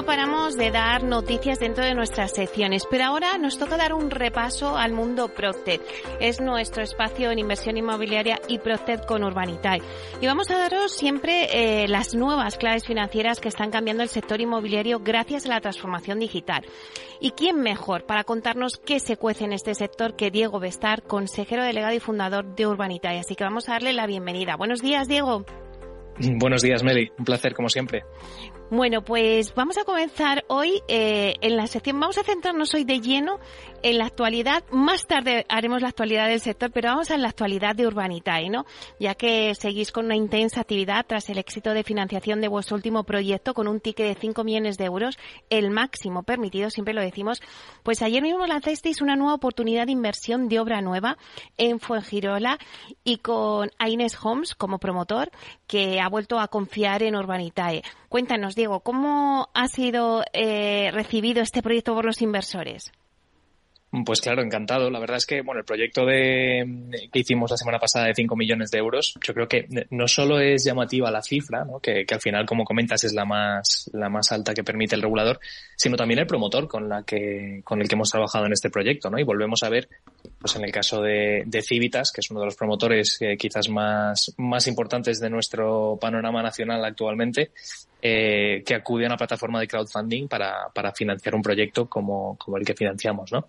No paramos de dar noticias dentro de nuestras secciones, pero ahora nos toca dar un repaso al mundo Procted. Es nuestro espacio en inversión inmobiliaria y Procted con Urbanitae. Y vamos a daros siempre eh, las nuevas claves financieras que están cambiando el sector inmobiliario gracias a la transformación digital. ¿Y quién mejor para contarnos qué se cuece en este sector que Diego Bestar, consejero delegado y fundador de Urbanitae? Así que vamos a darle la bienvenida. Buenos días, Diego. Buenos días, Meli. Un placer, como siempre. Bueno, pues vamos a comenzar hoy eh, en la sección. Vamos a centrarnos hoy de lleno en la actualidad. Más tarde haremos la actualidad del sector, pero vamos a la actualidad de Urbanitae, ¿no? Ya que seguís con una intensa actividad tras el éxito de financiación de vuestro último proyecto con un ticket de 5 millones de euros, el máximo permitido, siempre lo decimos. Pues ayer mismo lanzasteis una nueva oportunidad de inversión de obra nueva en Fuengirola y con Aines Homes como promotor que ha vuelto a confiar en Urbanitae. Cuéntanos, Diego, ¿cómo ha sido eh, recibido este proyecto por los inversores? Pues claro, encantado. La verdad es que, bueno, el proyecto de, que hicimos la semana pasada de 5 millones de euros, yo creo que no solo es llamativa la cifra, ¿no? que, que, al final, como comentas, es la más, la más alta que permite el regulador, sino también el promotor con, la que, con el que hemos trabajado en este proyecto. ¿no? Y volvemos a ver, pues en el caso de, de Civitas, que es uno de los promotores eh, quizás más, más importantes de nuestro panorama nacional actualmente, eh, que acude a una plataforma de crowdfunding para, para financiar un proyecto como, como el que financiamos, ¿no?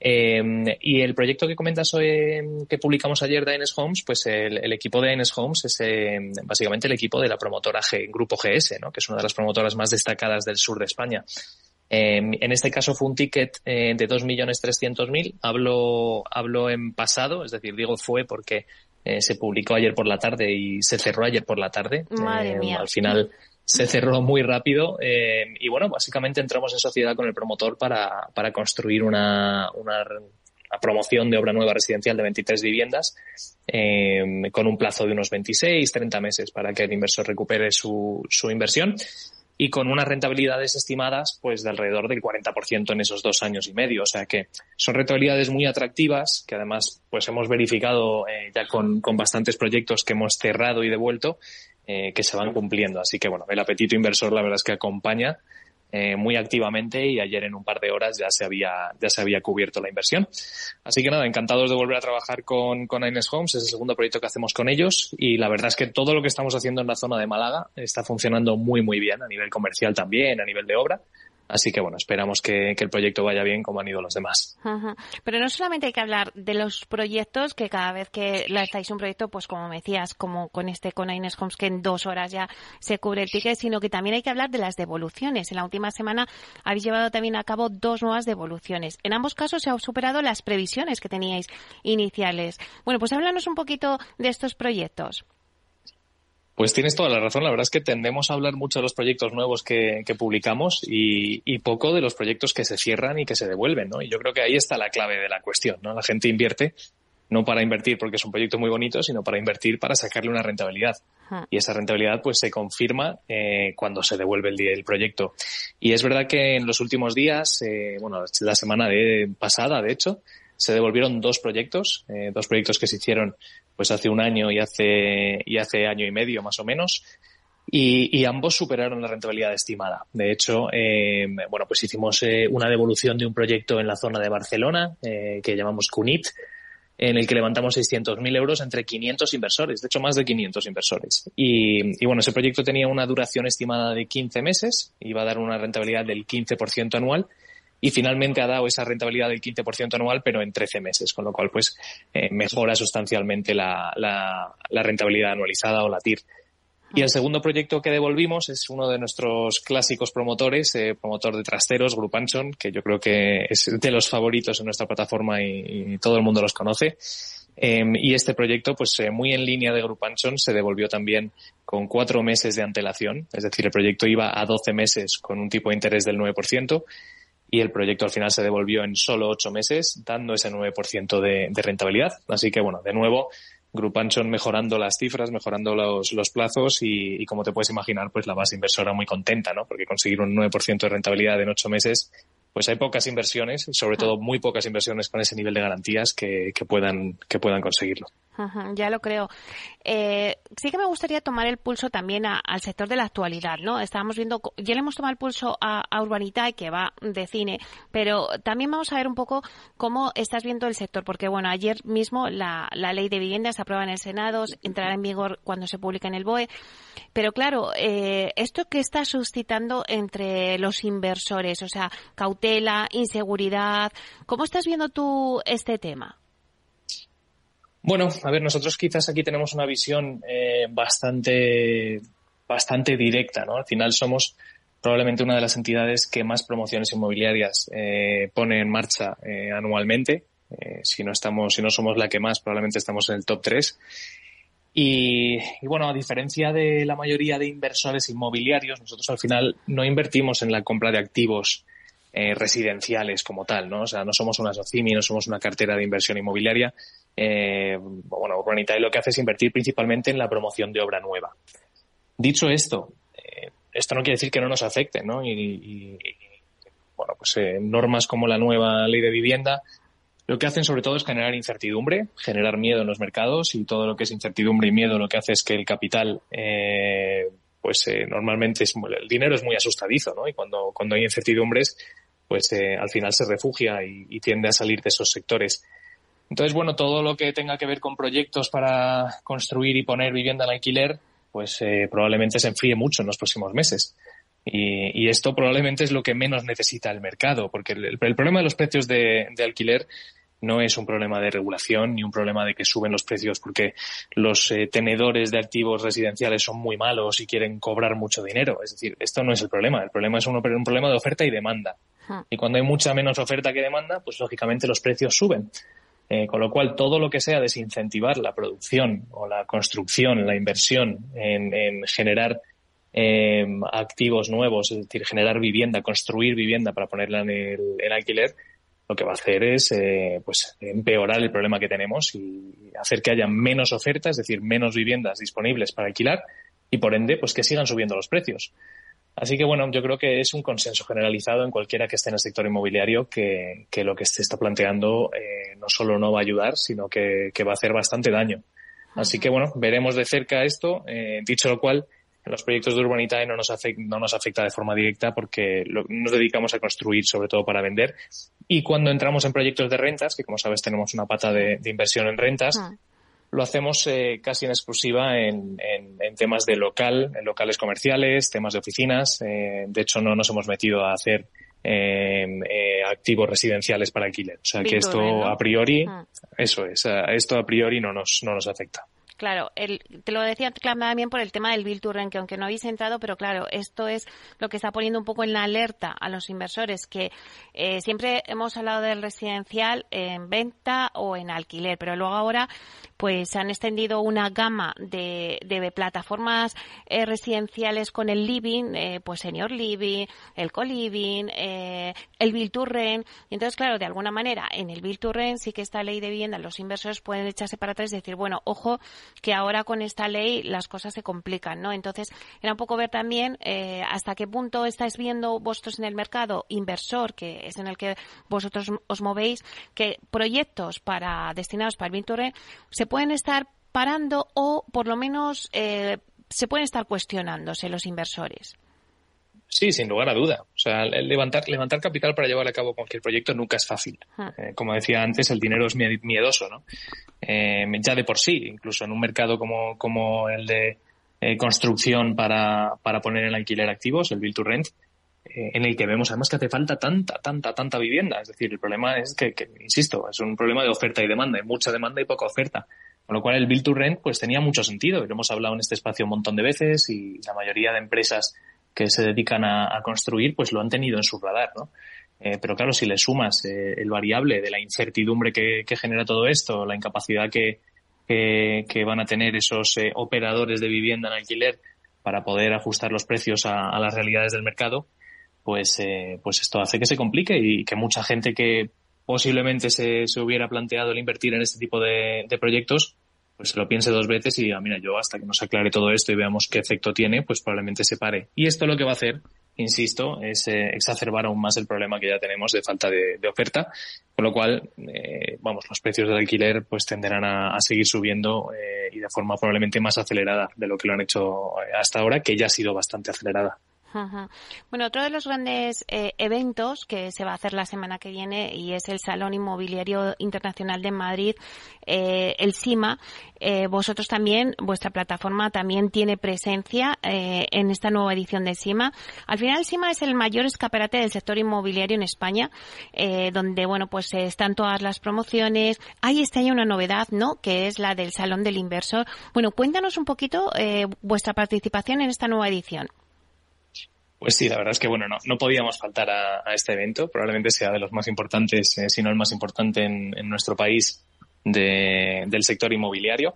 Eh, y el proyecto que comentas hoy, que publicamos ayer de Enes Homes, pues el, equipo de Enes Homes es eh, básicamente el equipo de la promotora G, Grupo GS, ¿no? Que es una de las promotoras más destacadas del sur de España. Eh, en este caso fue un ticket eh, de 2.300.000. Hablo, hablo en pasado, es decir, digo fue porque eh, se publicó ayer por la tarde y se cerró ayer por la tarde. Madre mía. Al final se cerró muy rápido eh, y bueno, básicamente entramos en sociedad con el promotor para, para construir una, una, una, promoción de obra nueva residencial de 23 viviendas eh, con un plazo de unos 26, 30 meses para que el inversor recupere su, su inversión y con unas rentabilidades estimadas pues de alrededor del 40% en esos dos años y medio. O sea que son rentabilidades muy atractivas que además pues hemos verificado eh, ya con, con bastantes proyectos que hemos cerrado y devuelto eh, que se van cumpliendo. Así que bueno, el apetito inversor la verdad es que acompaña eh, muy activamente y ayer en un par de horas ya se había ya se había cubierto la inversión. Así que nada, encantados de volver a trabajar con, con Ines Homes, es el segundo proyecto que hacemos con ellos y la verdad es que todo lo que estamos haciendo en la zona de Málaga está funcionando muy muy bien a nivel comercial también, a nivel de obra. Así que bueno, esperamos que, el proyecto vaya bien como han ido los demás. Pero no solamente hay que hablar de los proyectos, que cada vez que lanzáis un proyecto, pues como me decías, como con este con Ines Homes, que en dos horas ya se cubre el ticket, sino que también hay que hablar de las devoluciones. En la última semana habéis llevado también a cabo dos nuevas devoluciones. En ambos casos se han superado las previsiones que teníais iniciales. Bueno, pues háblanos un poquito de estos proyectos. Pues tienes toda la razón. La verdad es que tendemos a hablar mucho de los proyectos nuevos que, que publicamos y, y, poco de los proyectos que se cierran y que se devuelven, ¿no? Y yo creo que ahí está la clave de la cuestión, ¿no? La gente invierte no para invertir porque es un proyecto muy bonito, sino para invertir para sacarle una rentabilidad. Y esa rentabilidad pues se confirma eh, cuando se devuelve el, el, proyecto. Y es verdad que en los últimos días, eh, bueno, la semana de, pasada, de hecho, se devolvieron dos proyectos, eh, dos proyectos que se hicieron pues hace un año y hace, y hace año y medio más o menos. Y, y ambos superaron la rentabilidad estimada. De hecho, eh, bueno, pues hicimos eh, una devolución de un proyecto en la zona de Barcelona eh, que llamamos CUNIT, en el que levantamos 600.000 euros entre 500 inversores, de hecho más de 500 inversores. Y, y, bueno, ese proyecto tenía una duración estimada de 15 meses, iba a dar una rentabilidad del 15% anual y finalmente ha dado esa rentabilidad del 15% anual, pero en 13 meses, con lo cual pues eh, mejora sustancialmente la, rentabilidad anualizada o la TIR. Y el segundo proyecto que devolvimos es uno de nuestros clásicos promotores, eh, promotor de trasteros, Group Anson, que yo creo que es de los favoritos en nuestra plataforma y, y todo el mundo los conoce. Eh, y este proyecto, pues eh, muy en línea de Group Anson, se devolvió también con cuatro meses de antelación. Es decir, el proyecto iba a 12 meses con un tipo de interés del 9% y el proyecto al final se devolvió en solo ocho meses, dando ese 9% de, de, rentabilidad. Así que, bueno, de nuevo, Grupanchon mejorando las cifras, mejorando los, plazos y, como te puedes imaginar, pues la base inversora muy contenta, ¿no? Porque conseguir un 9% de rentabilidad en ocho meses pues hay pocas inversiones, sobre todo muy pocas inversiones con ese nivel de garantías que puedan, que puedan conseguirlo. Ya lo creo. Eh, sí que me gustaría tomar el pulso también al sector de la actualidad, ¿no? Estábamos viendo, ya le hemos tomado el pulso a, a Urbanita, que va de cine, pero también vamos a ver un poco cómo estás viendo el sector, porque bueno, ayer mismo la, la ley de vivienda se aprueba en el Senado, entrará en vigor cuando se publique en el BOE, pero claro, eh, esto que está suscitando entre los inversores, o sea, cautela, inseguridad, ¿cómo estás viendo tú este tema? Bueno, a ver, nosotros quizás aquí tenemos una visión eh, bastante, bastante directa, ¿no? Al final somos probablemente una de las entidades que más promociones inmobiliarias eh, pone en marcha eh, anualmente. Eh, si no estamos, si no somos la que más, probablemente estamos en el top 3. Y, y, bueno, a diferencia de la mayoría de inversores inmobiliarios, nosotros al final no invertimos en la compra de activos eh, residenciales como tal, ¿no? O sea, no somos una SOCIMI, no somos una cartera de inversión inmobiliaria. Eh, bueno, Urbanitae lo que hace es invertir principalmente en la promoción de obra nueva. Dicho esto, eh, esto no quiere decir que no nos afecte, ¿no? Y, y, y bueno, pues eh, normas como la nueva ley de vivienda lo que hacen sobre todo es generar incertidumbre, generar miedo en los mercados y todo lo que es incertidumbre y miedo lo que hace es que el capital eh, pues eh, normalmente es, el dinero es muy asustadizo, ¿no? Y cuando, cuando hay incertidumbres, pues eh, al final se refugia y, tiende a salir de esos sectores. Entonces, bueno, todo lo que tenga que ver con proyectos para construir y poner vivienda en alquiler, pues eh, probablemente se enfríe mucho en los próximos meses. Y, y, esto probablemente es lo que menos necesita el mercado, porque el, problema de los precios de, alquiler no es un problema de regulación ni un problema de que suben los precios porque los eh, tenedores de activos residenciales son muy malos y quieren cobrar mucho dinero. Es decir, esto no es el problema. El problema es un problema de oferta y demanda. Y cuando hay mucha menos oferta que demanda, pues lógicamente los precios suben. Eh, con lo cual, todo lo que sea desincentivar la producción o la construcción, la inversión en, en generar eh, activos nuevos, es decir, generar vivienda, construir vivienda para ponerla en el alquiler, lo que va a hacer es eh, pues empeorar el problema que tenemos y hacer que haya menos oferta, es decir, menos viviendas disponibles para alquilar y por ende pues que sigan subiendo los precios. Así que bueno, yo creo que es un consenso generalizado en cualquiera que esté en el sector inmobiliario que, que lo que se está planteando eh, no solo no va a ayudar, sino que, que, va a hacer bastante daño. Así que bueno, veremos de cerca esto. Eh, dicho lo cual, los proyectos de Urbanitae no nos, afecta, no nos afecta de forma directa porque lo, nos dedicamos a construir sobre todo para vender. Y cuando entramos en proyectos de rentas, que como sabes tenemos una pata de, de inversión en rentas, ah. Lo hacemos eh, casi en exclusiva en, en, en, temas de local, en locales comerciales, temas de oficinas. Eh, de hecho, no nos hemos metido a hacer eh, eh, activos residenciales para alquiler. O sea que esto a priori, ah. eso es, esto a priori no nos, no nos afecta. Claro, el, te lo decía también por el tema del Bill to Rent, que aunque no habéis entrado, pero claro, esto es lo que está poniendo un poco en la alerta a los inversores, que eh, siempre hemos hablado del residencial en venta o en alquiler, pero luego ahora pues se han extendido una gama de, de plataformas eh, residenciales con el living, eh, pues Senior Living, el Co-Living, eh, el Bill to Rent, y entonces claro, de alguna manera en el Bill to Rent sí que esta ley de vivienda los inversores pueden echarse para atrás y decir, bueno, ojo, que ahora con esta ley las cosas se complican, ¿no? Entonces, era un poco ver también eh, hasta qué punto estáis viendo vosotros en el mercado inversor, que es en el que vosotros os movéis, que proyectos para destinados para el Vinture se pueden estar parando o por lo menos eh, se pueden estar cuestionándose los inversores. Sí, sin lugar a duda. O sea, levantar, levantar capital para llevar a cabo cualquier proyecto nunca es fácil. Eh, como decía antes, el dinero es miedoso, ¿no? Eh, ya de por sí, incluso en un mercado como, como el de eh, construcción para, para poner en alquiler activos, el Build to Rent, en el que vemos además que hace falta tanta, tanta, tanta vivienda. Es decir, el problema es que, que, insisto, es un problema de oferta y demanda. Hay mucha demanda y poca oferta. Con lo cual el Build to Rent pues tenía mucho sentido. Lo hemos hablado en este espacio un montón de veces y la mayoría de empresas que se dedican a, construir, pues lo han tenido en su radar, ¿no? Eh, pero claro, si le sumas eh, el variable de la incertidumbre que, genera todo esto, la incapacidad que, que, van a tener esos eh, operadores de vivienda en alquiler para poder ajustar los precios a las realidades del mercado, pues, eh, pues esto hace que se complique y que mucha gente que posiblemente se, se hubiera planteado el invertir en este tipo de, proyectos, pues se lo piense dos veces y diga, mira, yo hasta que nos aclare todo esto y veamos qué efecto tiene, pues probablemente se pare. Y esto lo que va a hacer, insisto, es eh, exacerbar aún más el problema que ya tenemos de falta de, oferta, con lo cual, eh, vamos, los precios del alquiler pues tenderán a, seguir subiendo eh, y de forma probablemente más acelerada de lo que lo han hecho hasta ahora, que ya ha sido bastante acelerada. Bueno, otro de los grandes eh, eventos que se va a hacer la semana que viene y es el Salón Inmobiliario Internacional de Madrid, eh, el SIMA. Eh, vosotros también, vuestra plataforma también tiene presencia en esta nueva edición del SIMA. Al final, el SIMA es el mayor escaparate del sector inmobiliario en España, donde, bueno, pues están todas las promociones. Ahí está ya una novedad, ¿no? Que es la del Salón del Inversor. Bueno, cuéntanos un poquito vuestra participación en esta nueva edición. Pues sí, la verdad es que bueno, no, no podíamos faltar a, este evento. Probablemente sea de los más importantes, eh, si no el más importante en, nuestro país del sector inmobiliario.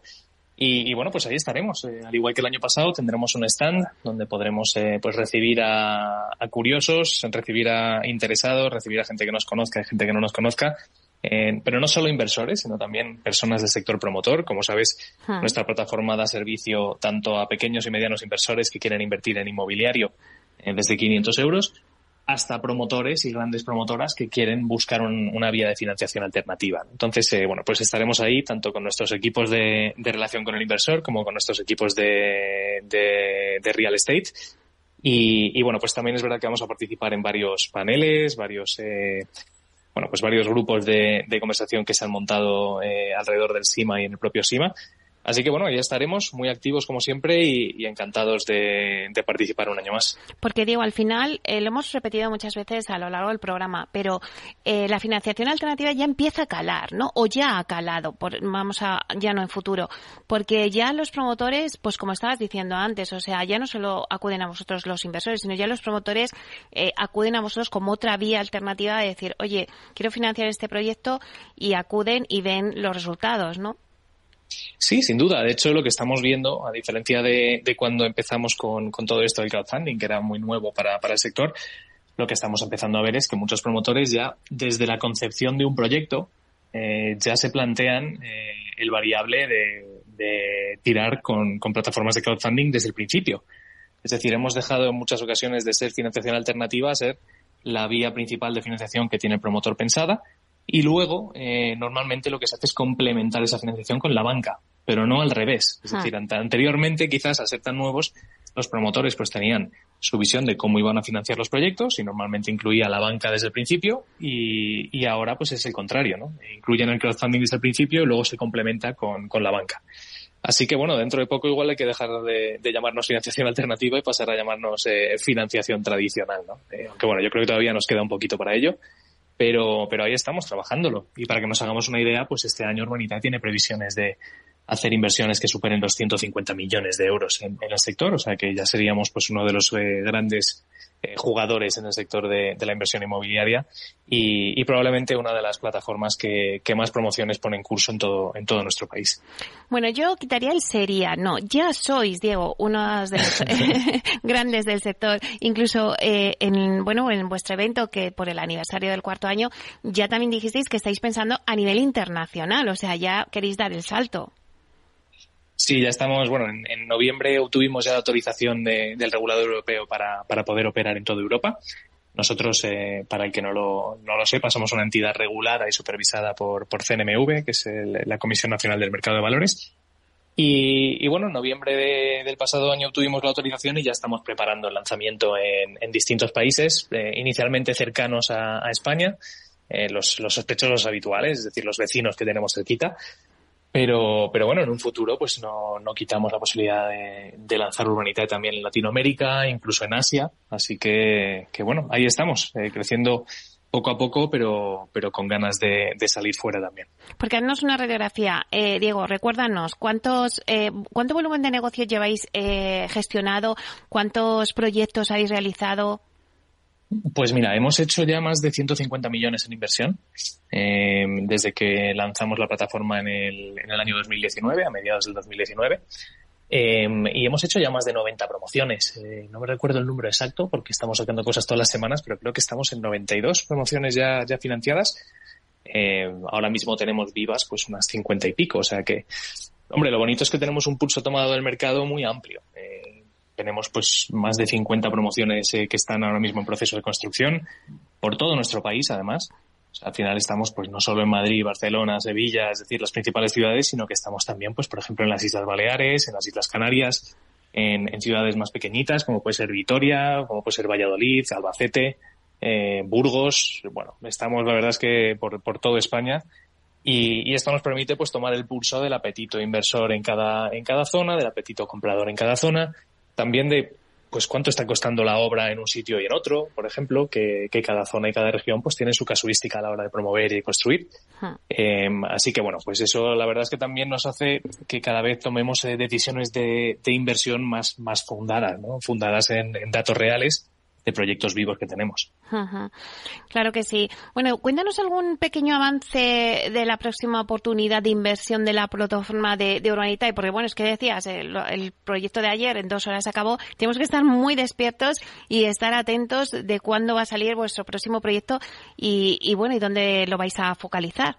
Y, bueno, pues ahí estaremos. Eh, al igual que el año pasado, tendremos un stand donde podremos eh, pues recibir a, curiosos, recibir a interesados, recibir a gente que nos conozca y gente que no nos conozca. pero no solo inversores, sino también personas del sector promotor. Como sabes, hmm. nuestra plataforma da servicio tanto a pequeños y medianos inversores que quieren invertir en inmobiliario desde 500 euros hasta promotores y grandes promotoras que quieren buscar una vía de financiación alternativa. Entonces, eh, bueno, pues estaremos ahí tanto con nuestros equipos de, relación con el inversor como con nuestros equipos de, de, real estate. Y, bueno, pues también es verdad que vamos a participar en varios paneles, varios, eh, bueno, pues varios grupos de, conversación que se han montado alrededor del SIMA y en el propio SIMA. Así que bueno, ya estaremos muy activos como siempre y, encantados de, participar un año más. Porque Diego, al final eh, lo hemos repetido muchas veces a lo largo del programa, pero eh, la financiación alternativa ya empieza a calar, ¿no? O ya ha calado, por, vamos a ya no en futuro, porque ya los promotores, pues como estabas diciendo antes, o sea, ya no solo acuden a vosotros los inversores, sino ya los promotores eh, acuden a vosotros como otra vía alternativa de decir, oye, quiero financiar este proyecto y acuden y ven los resultados, ¿no? Sí, sin duda. De hecho, lo que estamos viendo, a diferencia de, cuando empezamos con, todo esto del crowdfunding, que era muy nuevo para, el sector, lo que estamos empezando a ver es que muchos promotores ya, desde la concepción de un proyecto, eh, ya se plantean eh, el variable de, tirar con, con, plataformas de crowdfunding desde el principio. Es decir, hemos dejado en muchas ocasiones de ser financiación alternativa a ser la vía principal de financiación que tiene el promotor pensada y luego, eh, normalmente lo que se hace es complementar esa financiación con la banca, pero no al revés. Es ah. decir, anteriormente, quizás al ser tan nuevos, los promotores pues tenían su visión de cómo iban a financiar los proyectos y normalmente incluía la banca desde el principio y, y ahora pues es el contrario, ¿no? Incluyen el crowdfunding desde el principio y luego se complementa con, con la banca. Así que bueno, dentro de poco igual hay que dejar de, de llamarnos financiación alternativa y pasar a llamarnos eh, financiación tradicional, ¿no? Eh, aunque bueno, yo creo que todavía nos queda un poquito para ello pero, pero ahí estamos trabajándolo. Y para que nos hagamos una idea, pues este año Urbanita tiene previsiones de hacer inversiones que superen los 150 millones de euros en, el sector, o sea que ya seríamos pues uno de los eh, grandes eh, jugadores en el sector de, la inversión inmobiliaria y, probablemente una de las plataformas que, más promociones pone en curso en todo, en todo nuestro país. Bueno, yo quitaría el sería. No, ya sois, Diego, uno de los grandes del sector. Incluso eh, en, bueno, en vuestro evento, que por el aniversario del cuarto año, ya también dijisteis que estáis pensando a nivel internacional, o sea, ya queréis dar el salto. Sí, ya estamos, bueno, en, noviembre obtuvimos ya la autorización del regulador europeo para, para, poder operar en toda Europa. Nosotros, eh, para el que no lo, no lo sepa, somos una entidad regulada y supervisada por, por CNMV, que es la Comisión Nacional del Mercado de Valores. Y, bueno, en noviembre del pasado año obtuvimos la autorización y ya estamos preparando el lanzamiento en, distintos países, eh, inicialmente cercanos a, a España, eh, los, los sospechosos habituales, es decir, los vecinos que tenemos cerquita, pero, pero bueno, en un futuro pues no, no quitamos la posibilidad de, lanzar Urbanitae también en Latinoamérica, incluso en Asia. Así que, que bueno, ahí estamos, eh, creciendo poco a poco, pero, pero con ganas de, salir fuera también. Porque haznos una radiografía. Eh, Diego, recuérdanos, ¿cuántos, eh, ¿cuánto volumen de negocio lleváis eh, gestionado? ¿Cuántos proyectos habéis realizado? Pues mira, hemos hecho ya más de 150 millones en inversión eh, desde que lanzamos la plataforma en el, en el año 2019, a mediados del 2019. Eh, y hemos hecho ya más de 90 promociones. Eh, no me recuerdo el número exacto porque estamos sacando cosas todas las semanas, pero creo que estamos en 92 promociones ya, financiadas. ahora mismo tenemos vivas pues unas 50 y pico, o sea que Hombre, lo bonito es que tenemos un pulso tomado del mercado muy amplio. Eh, tenemos pues más de 50 promociones eh, que están ahora mismo en proceso de construcción por todo nuestro país, además. al final estamos pues no solo en Madrid, Barcelona, Sevilla, es decir, las principales ciudades, sino que estamos también, pues por ejemplo, en las Islas Baleares, en las Islas Canarias, en, ciudades más pequeñitas, como puede ser Vitoria, como puede ser Valladolid, Albacete, eh, Burgos. Bueno, estamos, la verdad es que por, por toda España y, esto nos permite pues tomar el pulso del apetito inversor en cada, en cada zona, del apetito comprador en cada zona, también de pues cuánto está costando la obra en un sitio y en otro, por ejemplo, que, cada zona y cada región pues tiene su casuística a la hora de promover y construir. Em, así que bueno, pues eso la verdad es que también nos hace que cada vez tomemos eh, decisiones de, inversión más, más fundadas, ¿no? fundadas en datos reales de proyectos vivos que tenemos. Claro que sí. Bueno, cuéntanos algún pequeño avance de la próxima oportunidad de inversión de la plataforma de, de Urbanita, porque bueno, es que decías, el, proyecto de ayer en dos horas acabó. Tenemos que estar muy despiertos y estar atentos de cuándo va a salir vuestro próximo proyecto y, bueno, y dónde lo vais a focalizar.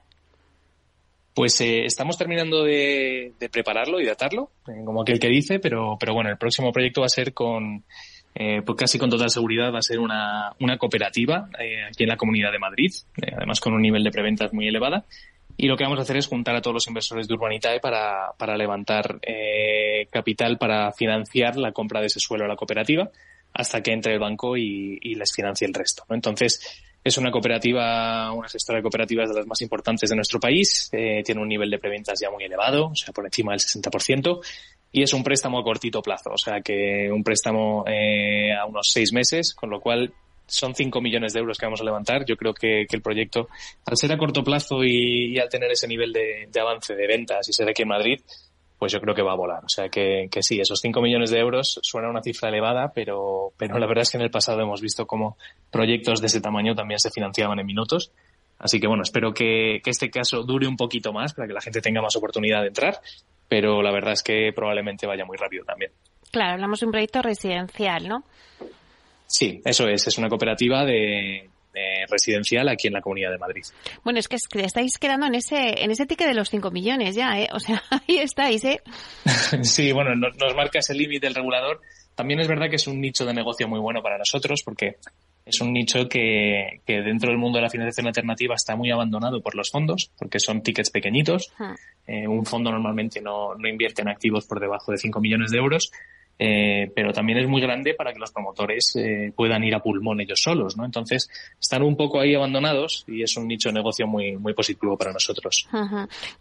Pues eh, estamos terminando de, prepararlo y datarlo, eh, como aquel que dice, pero, pero bueno, el próximo proyecto va a ser con eh, pues casi con total seguridad va a ser una, una cooperativa eh, aquí en la Comunidad de Madrid, eh, además con un nivel de preventas muy elevada. Y lo que vamos a hacer es juntar a todos los inversores de Urbanitae para, para levantar eh, capital para financiar la compra de ese suelo a la cooperativa hasta que entre el banco y, y les financie el resto. ¿no? Entonces, es una cooperativa, una gestora de cooperativas de las más importantes de nuestro país. Eh, tiene un nivel de preventas ya muy elevado, o sea, por encima del 60% y es un préstamo a cortito plazo, o sea que un préstamo eh, a unos seis meses, con lo cual son 5 millones de euros que vamos a levantar. Yo creo que, el proyecto, al ser a corto plazo y, al tener ese nivel de, avance de ventas y ser aquí en Madrid, pues yo creo que va a volar. O sea que, que sí, esos 5 millones de euros suena una cifra elevada, pero, pero la verdad es que en el pasado hemos visto cómo proyectos de ese tamaño también se financiaban en minutos. Así que bueno, espero que, que este caso dure un poquito más para que la gente tenga más oportunidad de entrar pero la verdad es que probablemente vaya muy rápido también. Claro, hablamos de un proyecto residencial, ¿no? Sí, eso es. Es una cooperativa de, residencial aquí en la Comunidad de Madrid. Bueno, es que estáis quedando en ese en ese ticket de los 5 millones ya, ¿eh? O sea, ahí estáis, ¿eh? sí, bueno, nos, nos marca ese límite el regulador. También es verdad que es un nicho de negocio muy bueno para nosotros porque es un nicho que, que, dentro del mundo de la financiación alternativa está muy abandonado por los fondos, porque son tickets pequeñitos. Eh, un fondo normalmente no, no, invierte en activos por debajo de 5 millones de euros eh, pero también es muy grande para que los promotores eh, puedan ir a pulmón ellos solos, ¿no? Entonces, están un poco ahí abandonados y es un nicho de negocio muy, muy positivo para nosotros.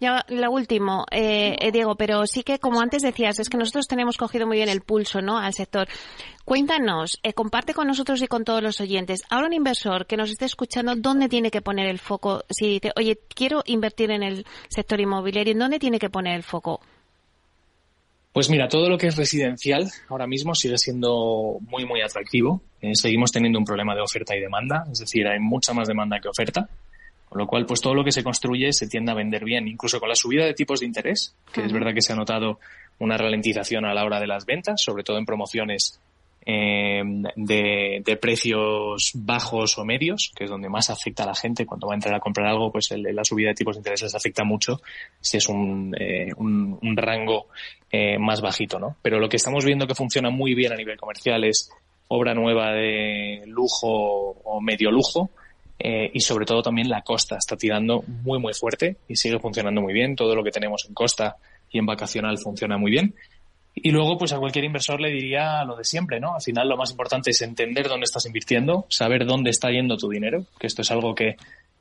Ya, lo último, eh, eh, Diego, pero sí que, como antes decías, es que nosotros tenemos cogido muy bien el pulso, ¿no? Al sector. Cuéntanos, eh, comparte con nosotros y con todos los oyentes. Ahora un inversor que nos esté escuchando, ¿dónde tiene que poner el foco? Si dice, oye, quiero invertir en el sector inmobiliario, ¿dónde tiene que poner el foco? Pues mira, todo lo que es residencial ahora mismo sigue siendo muy, muy atractivo. Eh, seguimos teniendo un problema de oferta y demanda, es decir, hay mucha más demanda que oferta. Con lo cual, pues todo lo que se construye se tiende a vender bien, incluso con la subida de tipos de interés, que es verdad que se ha notado una ralentización a la hora de las ventas, sobre todo en promociones eh, de, precios bajos o medios, que es donde más afecta a la gente cuando va a entrar a comprar algo, pues la subida de tipos de interés les afecta mucho si es un, eh, un, rango eh, más bajito, ¿no? Pero lo que estamos viendo que funciona muy bien a nivel comercial es obra nueva de lujo o medio lujo, eh, y sobre todo también la costa está tirando muy muy fuerte y sigue funcionando muy bien. Todo lo que tenemos en costa y en vacacional funciona muy bien. Y luego, pues a cualquier inversor le diría lo de siempre, ¿no? Al final lo más importante es entender dónde estás invirtiendo, saber dónde está yendo tu dinero, que esto es algo que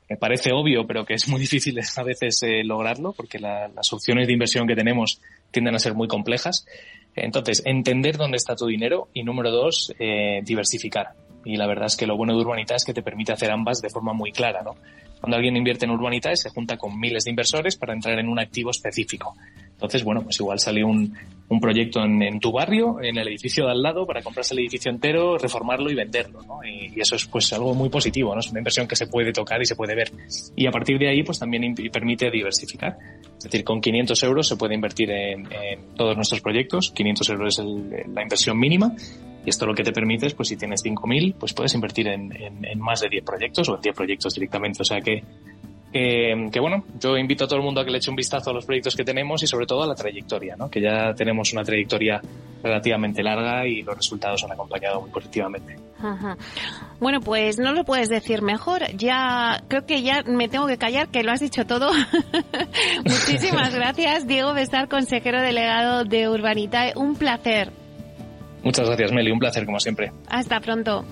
me parece obvio, pero que es muy difícil a veces eh, lograrlo, porque las opciones de inversión que tenemos tienden a ser muy complejas. Entonces, entender dónde está tu dinero y número dos, eh, diversificar. Y la verdad es que lo bueno de Urbanita es que te permite hacer ambas de forma muy clara, ¿no? Cuando alguien invierte en Urbanita se junta con miles de inversores para entrar en un activo específico. Entonces, bueno, pues igual sale un, un proyecto en, tu barrio, en el edificio de al lado, para comprarse el edificio entero, reformarlo y venderlo, ¿no? Y, eso es pues algo muy positivo, ¿no? Es una inversión que se puede tocar y se puede ver. Y a partir de ahí, pues también permite diversificar. Es decir, con 500 euros se puede invertir en, todos nuestros proyectos. 500 euros es la inversión mínima. Y esto lo que te permite es, pues si tienes 5.000, pues puedes invertir en, en, más de 10 proyectos o en 10 proyectos directamente. O sea que que, bueno, yo invito a todo el mundo a que le eche un vistazo a los proyectos que tenemos y sobre todo a la trayectoria, ¿no? que ya tenemos una trayectoria relativamente larga y los resultados han acompañado muy positivamente. Bueno, pues no lo puedes decir mejor. Ya creo que ya me tengo que callar, que lo has dicho todo. Muchísimas gracias, Diego Bestar, consejero delegado de Urbanitae. Un placer. Muchas gracias, Meli. Un placer, como siempre. Hasta pronto.